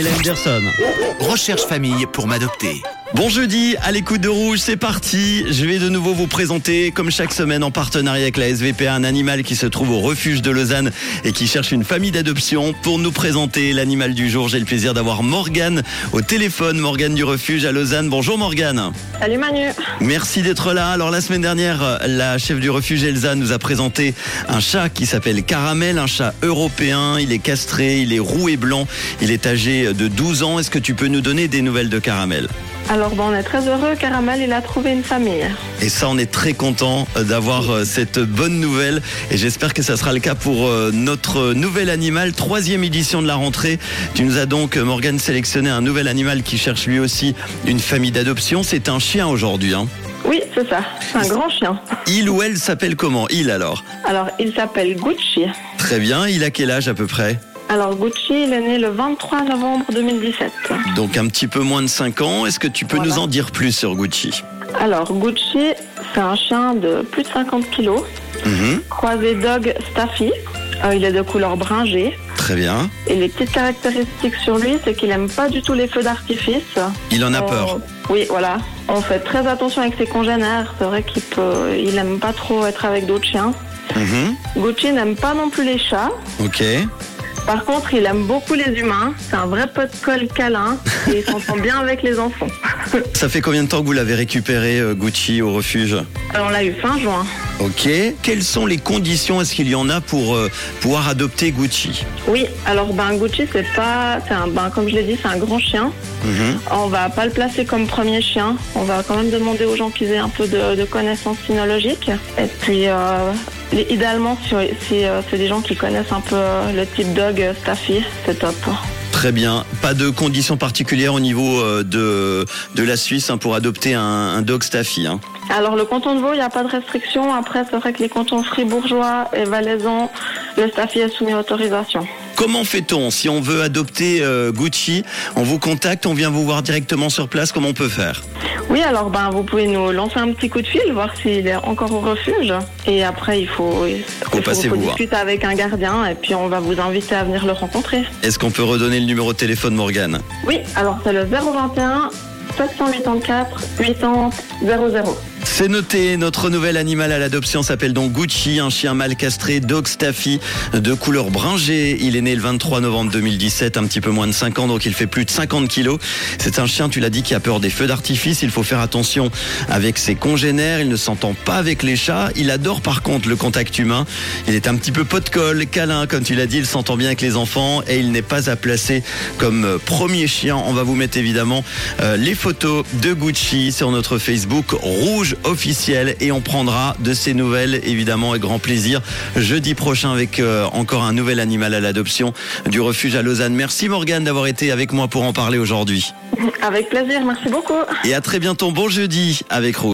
Anderson. Recherche famille pour m'adopter. Bon jeudi, à l'écoute de Rouge, c'est parti. Je vais de nouveau vous présenter, comme chaque semaine en partenariat avec la SVPA, un animal qui se trouve au refuge de Lausanne et qui cherche une famille d'adoption. Pour nous présenter l'animal du jour, j'ai le plaisir d'avoir Morgane au téléphone, Morgane du refuge à Lausanne. Bonjour Morgane. Salut Manu. Merci d'être là. Alors la semaine dernière, la chef du refuge Elsa nous a présenté un chat qui s'appelle Caramel, un chat européen. Il est castré, il est roux et blanc. Il est âgé de 12 ans. Est-ce que tu peux nous donner des nouvelles de Caramel? Alors bon, on est très heureux, Caramel, il a trouvé une famille. Et ça, on est très content d'avoir euh, cette bonne nouvelle. Et j'espère que ça sera le cas pour euh, notre nouvel animal. Troisième édition de la rentrée. Tu nous as donc, euh, Morgane, sélectionné un nouvel animal qui cherche lui aussi une famille d'adoption. C'est un chien aujourd'hui. Hein. Oui, c'est ça, c'est un grand chien. Il ou elle s'appelle comment? Il alors? Alors, il s'appelle Gucci. Très bien. Il a quel âge à peu près? Alors, Gucci, il est né le 23 novembre 2017. Donc un petit peu moins de 5 ans. Est-ce que tu peux Voilà. nous en dire plus sur Gucci? Alors, Gucci, c'est un chien de plus de 50 kilos, Mhm. croisé dog Staffy. Euh, il est de couleur bringée. Très bien. Et les petites caractéristiques sur lui, c'est qu'il aime pas du tout les feux d'artifice. Il en a On- peur. Oui, voilà. On fait très attention avec ses congénères. C'est vrai qu'il peut, il aime pas trop être avec d'autres chiens. Mhm. Gucci n'aime pas non plus les chats. Ok. Par contre, il aime beaucoup les humains. C'est un vrai pot de colle câlin et il s'entend bien avec les enfants. Ça fait combien de temps que vous l'avez récupéré, euh, Gucci, au refuge Alors, on l'a eu fin juin. Ok. Quelles sont les conditions? Est-ce qu'il y en a pour euh, pouvoir adopter Gucci? Oui, alors ben Gucci, c'est pas, c'est un, ben comme je l'ai dit, c'est un grand chien. Mhm. On va pas le placer comme premier chien. On va quand même demander aux gens qu'ils aient un peu de, de connaissances sinologiques. Et puis, euh, les- idéalement, si, si, euh, c'est des gens qui connaissent un peu euh, le type dog euh, Staffy, c'est top. Très bien. Pas de conditions particulières au niveau euh, de, de la Suisse hein, pour adopter un, un dog Staffy. hein. Alors le canton de Vaud, il n'y a pas de restriction. Après, c'est vrai que les cantons fribourgeois et valaisans, le Staffy est soumis à autorisation. Comment fait-on si on veut adopter euh, Gucci? On vous contacte, on vient vous voir directement sur place. Comment on peut faire? Oui, alors ben vous pouvez nous lancer un petit coup de fil, voir s'il est encore au refuge. Et après, il faut, il faut, faut vous voir. discuter avec un gardien et puis on va vous inviter à venir le rencontrer. Est-ce qu'on peut redonner le numéro de téléphone, Morgane? Oui, alors c'est le 021 784 80 00. C'est noté, notre nouvel animal à l'adoption s'appelle donc Gucci, un chien mal castré, dog Staffy, de couleur bringée. Il est né le 23 novembre 2017, un petit peu moins de 5 ans, donc il fait plus de 50 kilos. C'est un chien, tu l'as dit, qui a peur des feux d'artifice. Il faut faire attention avec ses congénères. Il ne s'entend pas avec les chats. Il adore par contre le contact humain. Il est un petit peu pot de colle, câlin, comme tu l'as dit. Il s'entend bien avec les enfants et il n'est pas à placer comme euh, premier chien. On va vous mettre évidemment euh, les photos de Gucci sur notre Facebook rouge officiel et on prendra de ces nouvelles évidemment avec grand plaisir jeudi prochain avec euh, encore un nouvel animal à l'adoption du refuge à Lausanne. Merci Morgane d'avoir été avec moi pour en parler aujourd'hui. Avec plaisir, merci beaucoup. Et à très bientôt, bon jeudi avec Rouge.